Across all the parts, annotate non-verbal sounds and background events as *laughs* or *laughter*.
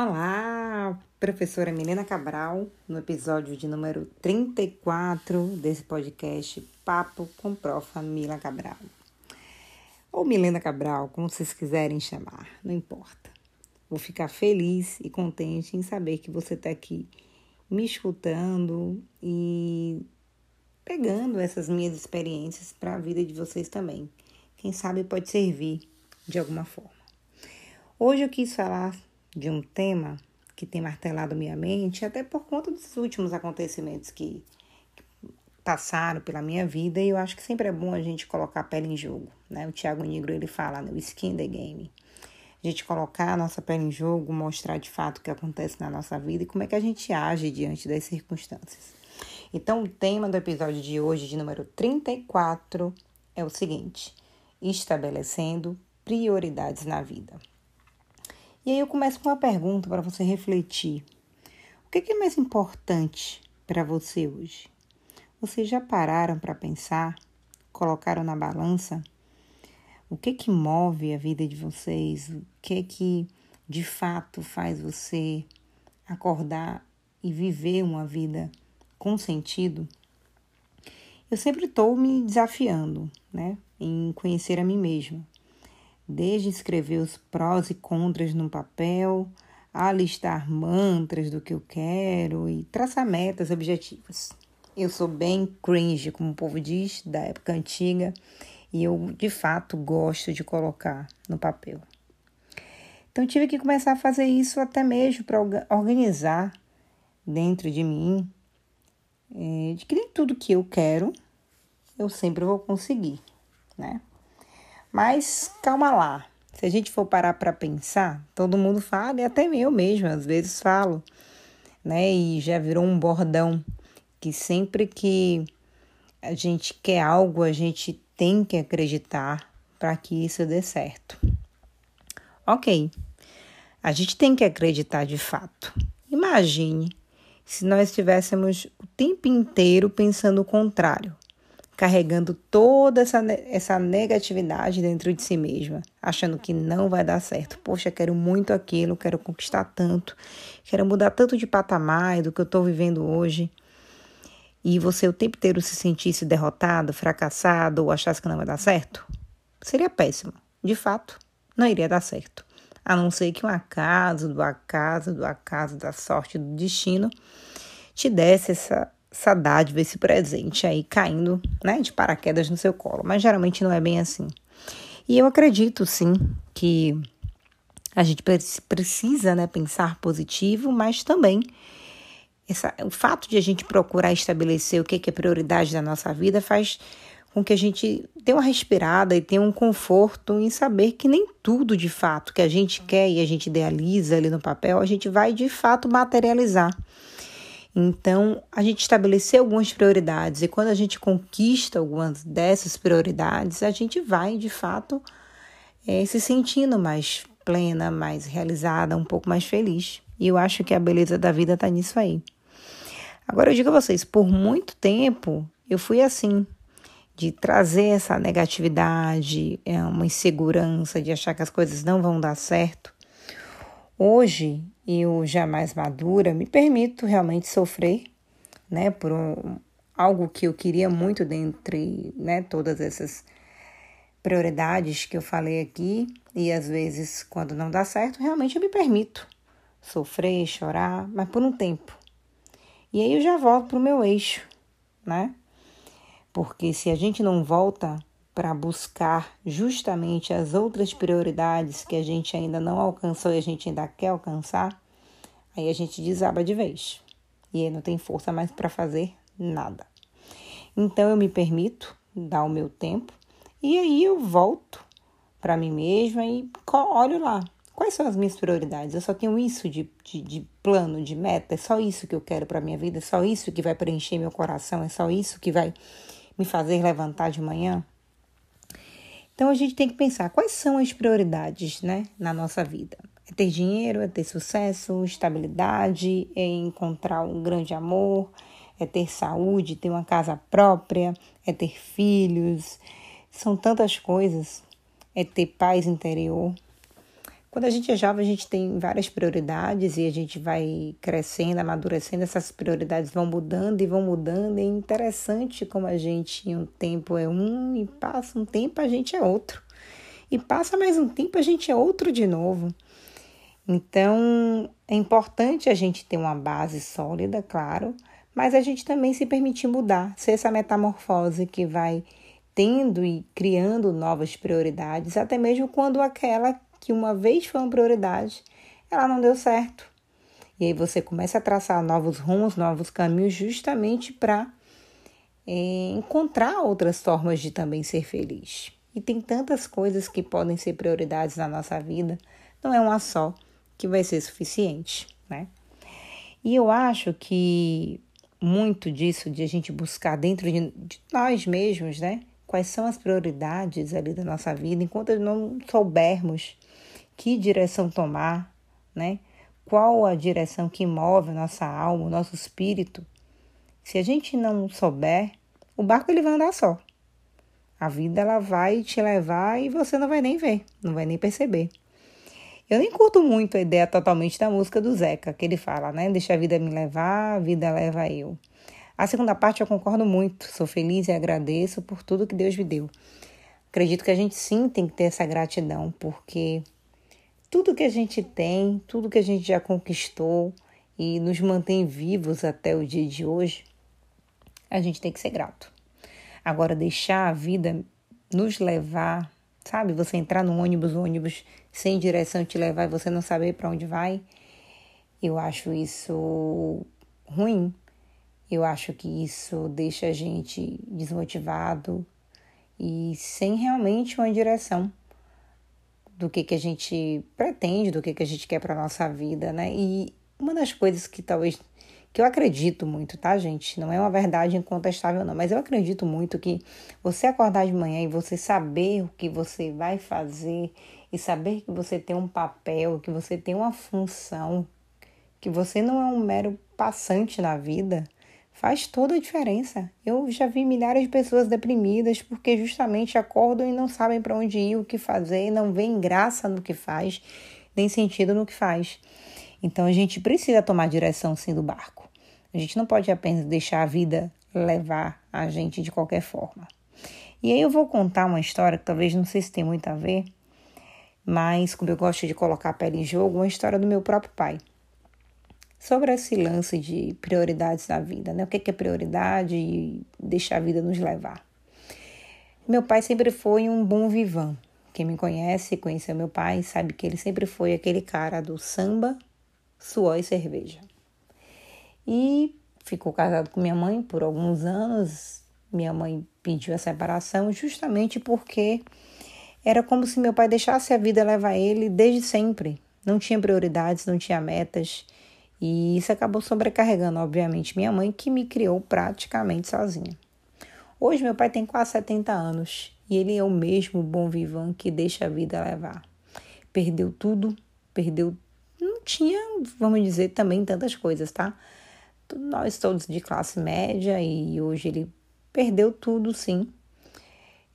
Olá, professora Milena Cabral, no episódio de número 34 desse podcast Papo com Profa Mila Cabral. Ou Milena Cabral, como vocês quiserem chamar, não importa. Vou ficar feliz e contente em saber que você está aqui me escutando e pegando essas minhas experiências para a vida de vocês também. Quem sabe pode servir de alguma forma. Hoje eu quis falar de um tema que tem martelado minha mente, até por conta dos últimos acontecimentos que passaram pela minha vida, e eu acho que sempre é bom a gente colocar a pele em jogo, né? O Tiago Negro, ele fala, né? o skin the game. A gente colocar a nossa pele em jogo, mostrar de fato o que acontece na nossa vida e como é que a gente age diante das circunstâncias. Então, o tema do episódio de hoje, de número 34, é o seguinte: estabelecendo prioridades na vida. E aí eu começo com uma pergunta para você refletir. O que é mais importante para você hoje? Vocês já pararam para pensar? Colocaram na balança? O que que move a vida de vocês? O que que de fato faz você acordar e viver uma vida com sentido? Eu sempre estou me desafiando, né, em conhecer a mim mesma desde escrever os prós e contras no papel, a listar mantras do que eu quero e traçar metas objetivas. Eu sou bem cringe, como o povo diz, da época antiga, e eu de fato gosto de colocar no papel. Então tive que começar a fazer isso até mesmo para organizar dentro de mim é, de que nem tudo que eu quero eu sempre vou conseguir, né? Mas calma lá. Se a gente for parar para pensar, todo mundo fala, e até eu mesmo às vezes falo, né? E já virou um bordão que sempre que a gente quer algo, a gente tem que acreditar para que isso dê certo. Ok, a gente tem que acreditar de fato. Imagine se nós estivéssemos o tempo inteiro pensando o contrário carregando toda essa, essa negatividade dentro de si mesma, achando que não vai dar certo. Poxa, quero muito aquilo, quero conquistar tanto, quero mudar tanto de patamar do que eu estou vivendo hoje. E você o tempo inteiro se sentisse derrotado, fracassado ou achasse que não vai dar certo? Seria péssimo. De fato, não iria dar certo. A não ser que um acaso, do acaso, do acaso, da sorte, do destino, te desse essa essa dádiva, esse presente aí caindo né, de paraquedas no seu colo. Mas geralmente não é bem assim. E eu acredito sim que a gente precisa né, pensar positivo, mas também essa, o fato de a gente procurar estabelecer o que é prioridade da nossa vida faz com que a gente tenha uma respirada e tenha um conforto em saber que nem tudo de fato que a gente quer e a gente idealiza ali no papel, a gente vai de fato materializar. Então, a gente estabeleceu algumas prioridades e quando a gente conquista algumas dessas prioridades, a gente vai de fato é, se sentindo mais plena, mais realizada, um pouco mais feliz. E eu acho que a beleza da vida está nisso aí. Agora eu digo a vocês, por muito tempo eu fui assim, de trazer essa negatividade, é, uma insegurança, de achar que as coisas não vão dar certo. Hoje eu já mais madura me permito realmente sofrer, né, por um, algo que eu queria muito dentre, né, todas essas prioridades que eu falei aqui e às vezes quando não dá certo, realmente eu me permito sofrer, chorar, mas por um tempo. E aí eu já volto pro meu eixo, né? Porque se a gente não volta para buscar justamente as outras prioridades que a gente ainda não alcançou e a gente ainda quer alcançar, aí a gente desaba de vez. E aí não tem força mais para fazer nada. Então eu me permito dar o meu tempo e aí eu volto para mim mesma e olho lá. Quais são as minhas prioridades? Eu só tenho isso de, de, de plano, de meta, é só isso que eu quero para minha vida, é só isso que vai preencher meu coração, é só isso que vai me fazer levantar de manhã. Então a gente tem que pensar quais são as prioridades, né, na nossa vida. É ter dinheiro, é ter sucesso, estabilidade, é encontrar um grande amor, é ter saúde, ter uma casa própria, é ter filhos. São tantas coisas. É ter paz interior. Quando a gente é jovem, a gente tem várias prioridades e a gente vai crescendo, amadurecendo, essas prioridades vão mudando e vão mudando. É interessante como a gente, um tempo é um e passa um tempo a gente é outro. E passa mais um tempo a gente é outro de novo. Então, é importante a gente ter uma base sólida, claro, mas a gente também se permitir mudar, ser essa metamorfose que vai tendo e criando novas prioridades, até mesmo quando aquela que uma vez foi uma prioridade, ela não deu certo. E aí você começa a traçar novos rumos, novos caminhos, justamente para é, encontrar outras formas de também ser feliz. E tem tantas coisas que podem ser prioridades na nossa vida, não é uma só que vai ser suficiente, né? E eu acho que muito disso de a gente buscar dentro de, de nós mesmos, né? Quais são as prioridades ali da nossa vida, enquanto não soubermos que direção tomar, né? Qual a direção que move a nossa alma, o nosso espírito? Se a gente não souber, o barco ele vai andar só. A vida ela vai te levar e você não vai nem ver, não vai nem perceber. Eu nem curto muito a ideia totalmente da música do Zeca, que ele fala, né? Deixa a vida me levar, a vida leva eu. A segunda parte eu concordo muito, sou feliz e agradeço por tudo que Deus me deu. Acredito que a gente sim tem que ter essa gratidão, porque tudo que a gente tem, tudo que a gente já conquistou e nos mantém vivos até o dia de hoje, a gente tem que ser grato. Agora, deixar a vida nos levar, sabe? Você entrar no ônibus, o ônibus sem direção te levar e você não saber para onde vai, eu acho isso ruim. Eu acho que isso deixa a gente desmotivado e sem realmente uma direção do que, que a gente pretende, do que, que a gente quer para nossa vida, né? E uma das coisas que talvez que eu acredito muito, tá, gente? Não é uma verdade incontestável, não, mas eu acredito muito que você acordar de manhã e você saber o que você vai fazer e saber que você tem um papel, que você tem uma função, que você não é um mero passante na vida, faz toda a diferença. Eu já vi milhares de pessoas deprimidas porque justamente acordam e não sabem para onde ir, o que fazer, não veem graça no que faz, nem sentido no que faz. Então a gente precisa tomar direção sim do barco. A gente não pode apenas deixar a vida levar a gente de qualquer forma. E aí eu vou contar uma história que talvez não sei se tem muito a ver, mas como eu gosto de colocar a pele em jogo, uma história do meu próprio pai sobre esse lance de prioridades na vida, né? O que é prioridade e deixar a vida nos levar. Meu pai sempre foi um bom vivan. Quem me conhece, conheceu meu pai, sabe que ele sempre foi aquele cara do samba, suor e cerveja. E ficou casado com minha mãe por alguns anos. Minha mãe pediu a separação justamente porque era como se meu pai deixasse a vida levar ele desde sempre. Não tinha prioridades, não tinha metas. E isso acabou sobrecarregando, obviamente, minha mãe, que me criou praticamente sozinha. Hoje, meu pai tem quase 70 anos e ele é o mesmo bom vivan que deixa a vida levar. Perdeu tudo, perdeu. Não tinha, vamos dizer, também tantas coisas, tá? Nós todos de classe média e hoje ele perdeu tudo, sim.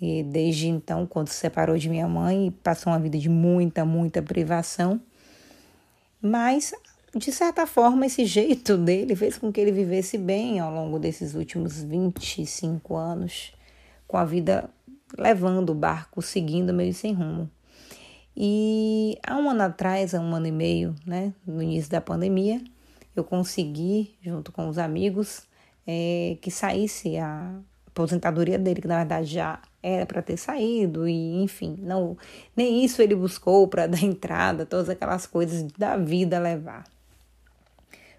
E desde então, quando se separou de minha mãe, passou uma vida de muita, muita privação. Mas de certa forma, esse jeito dele fez com que ele vivesse bem ao longo desses últimos 25 anos, com a vida levando o barco, seguindo meio sem rumo. E há um ano atrás, há um ano e meio, né, no início da pandemia, eu consegui, junto com os amigos, é, que saísse a aposentadoria dele, que na verdade já era para ter saído, e enfim, não nem isso ele buscou para *laughs* dar entrada, todas aquelas coisas da vida levar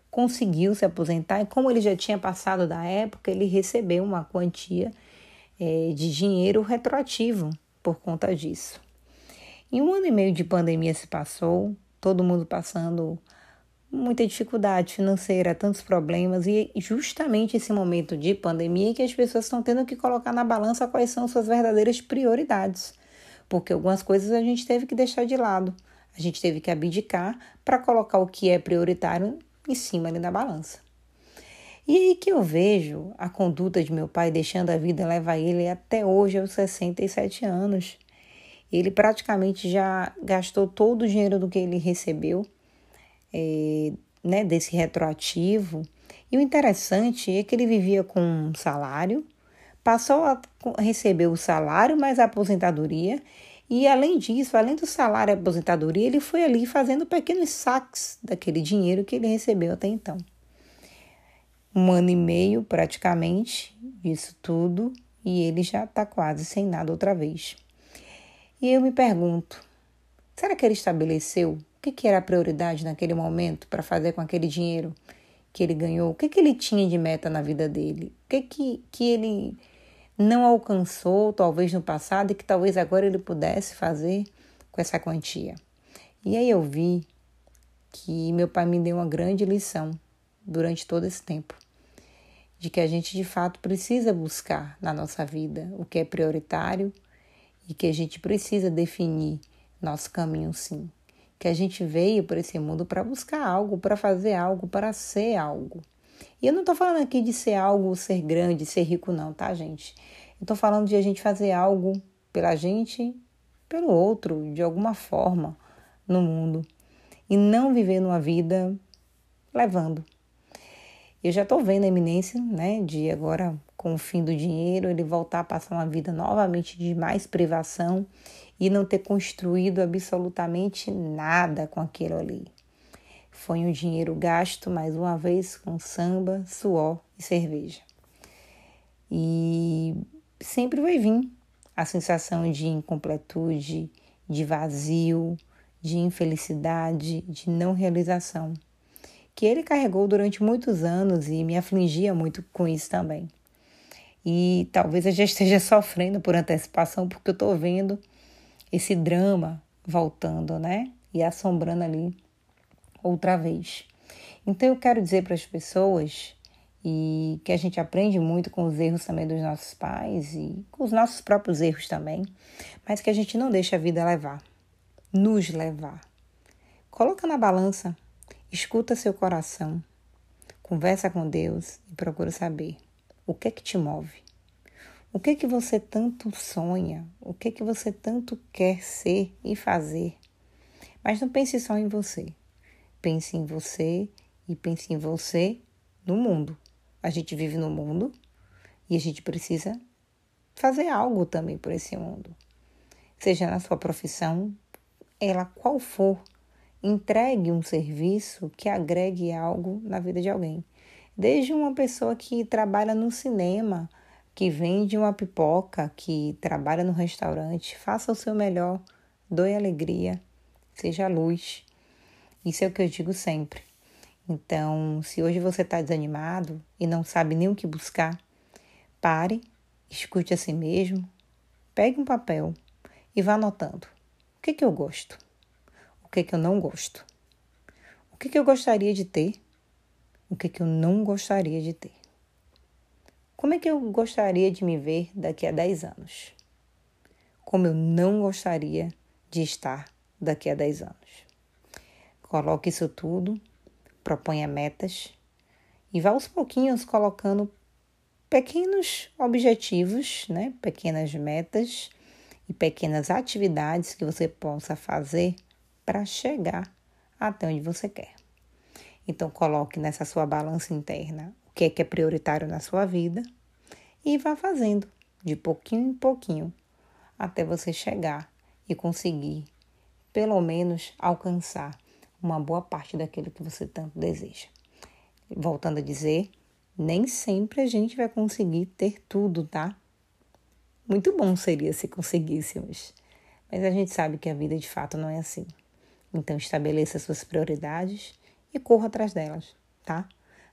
conseguiu se aposentar e como ele já tinha passado da época, ele recebeu uma quantia é, de dinheiro retroativo por conta disso. E um ano e meio de pandemia se passou, todo mundo passando muita dificuldade financeira, tantos problemas, e justamente esse momento de pandemia que as pessoas estão tendo que colocar na balança quais são suas verdadeiras prioridades, porque algumas coisas a gente teve que deixar de lado, a gente teve que abdicar para colocar o que é prioritário em cima ali da balança. E aí que eu vejo a conduta de meu pai deixando a vida levar ele até hoje aos 67 anos. ele praticamente já gastou todo o dinheiro do que ele recebeu, é, né, desse retroativo. E o interessante é que ele vivia com um salário, passou a receber o salário mais a aposentadoria, e além disso, além do salário e aposentadoria, ele foi ali fazendo pequenos saques daquele dinheiro que ele recebeu até então. Um ano e meio praticamente, isso tudo, e ele já está quase sem nada outra vez. E eu me pergunto: será que ele estabeleceu o que, que era a prioridade naquele momento para fazer com aquele dinheiro que ele ganhou? O que, que ele tinha de meta na vida dele? O que, que, que ele não alcançou, talvez no passado, e que talvez agora ele pudesse fazer com essa quantia? E aí eu vi que meu pai me deu uma grande lição durante todo esse tempo de que a gente de fato precisa buscar na nossa vida o que é prioritário e que a gente precisa definir nosso caminho sim. Que a gente veio para esse mundo para buscar algo, para fazer algo, para ser algo. E eu não estou falando aqui de ser algo, ser grande, ser rico, não, tá, gente? Eu estou falando de a gente fazer algo pela gente, pelo outro, de alguma forma, no mundo. E não viver numa vida levando. Eu já estou vendo a eminência, né, de agora com o fim do dinheiro, ele voltar a passar uma vida novamente de mais privação e não ter construído absolutamente nada com aquilo ali. Foi um dinheiro gasto, mais uma vez, com samba, suor e cerveja. E sempre vai vir a sensação de incompletude, de vazio, de infelicidade, de não realização, que ele carregou durante muitos anos e me afligia muito com isso também. E talvez eu já esteja *laughs* sofrendo por antecipação, porque eu estou vendo esse drama voltando, né? E assombrando ali outra vez. Então eu quero dizer para as pessoas e que a gente aprende muito com os erros também dos nossos pais e com os nossos próprios erros também, mas que a gente não deixa a vida levar, nos levar. Coloca na balança, escuta seu coração, conversa com Deus e procura saber o que é que te move? O que é que você tanto sonha? O que é que você tanto quer ser e fazer? Mas não pense só em você. Pense em você e pense em você no mundo. A gente vive no mundo e a gente precisa fazer algo também por esse mundo. Seja na sua profissão, ela qual for, entregue um serviço que agregue algo na vida de alguém. Desde uma pessoa que trabalha no cinema, que vende uma pipoca, que trabalha no restaurante, faça o seu melhor, doe alegria, seja luz. Isso é o que eu digo sempre. Então, se hoje você está desanimado e não sabe nem o que buscar, pare, escute a si mesmo, pegue um papel e vá anotando. O que, que eu gosto? O que, que eu não gosto? O que, que eu gostaria de ter? o que, que eu não gostaria de ter. Como é que eu gostaria de me ver daqui a 10 anos? Como eu não gostaria de estar daqui a 10 anos? Coloque isso tudo, proponha metas e vá aos pouquinhos colocando pequenos objetivos, né? pequenas metas e pequenas atividades que você possa fazer para chegar até onde você quer. Então, coloque nessa sua balança interna o que é que é prioritário na sua vida e vá fazendo de pouquinho em pouquinho até você chegar e conseguir, pelo menos, alcançar uma boa parte daquilo que você tanto deseja. Voltando a dizer, nem sempre a gente vai conseguir ter tudo, tá? Muito bom seria se conseguíssemos, mas a gente sabe que a vida de fato não é assim. Então, estabeleça suas prioridades e corra atrás delas, tá?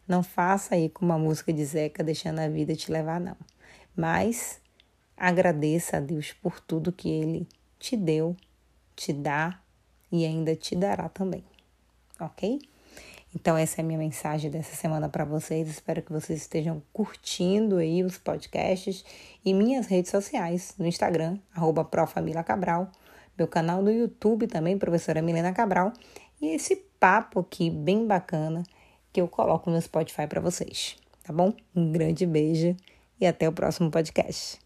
Não faça aí como a música de Zeca, deixando a vida te levar, não. Mas agradeça a Deus por tudo que Ele te deu, te dá e ainda te dará também, ok? Então, essa é a minha mensagem dessa semana para vocês. Espero que vocês estejam curtindo aí os podcasts e minhas redes sociais, no Instagram, arroba Cabral, meu canal no YouTube também, professora Milena Cabral, e esse papo aqui bem bacana que eu coloco no Spotify para vocês, tá bom? Um grande beijo e até o próximo podcast.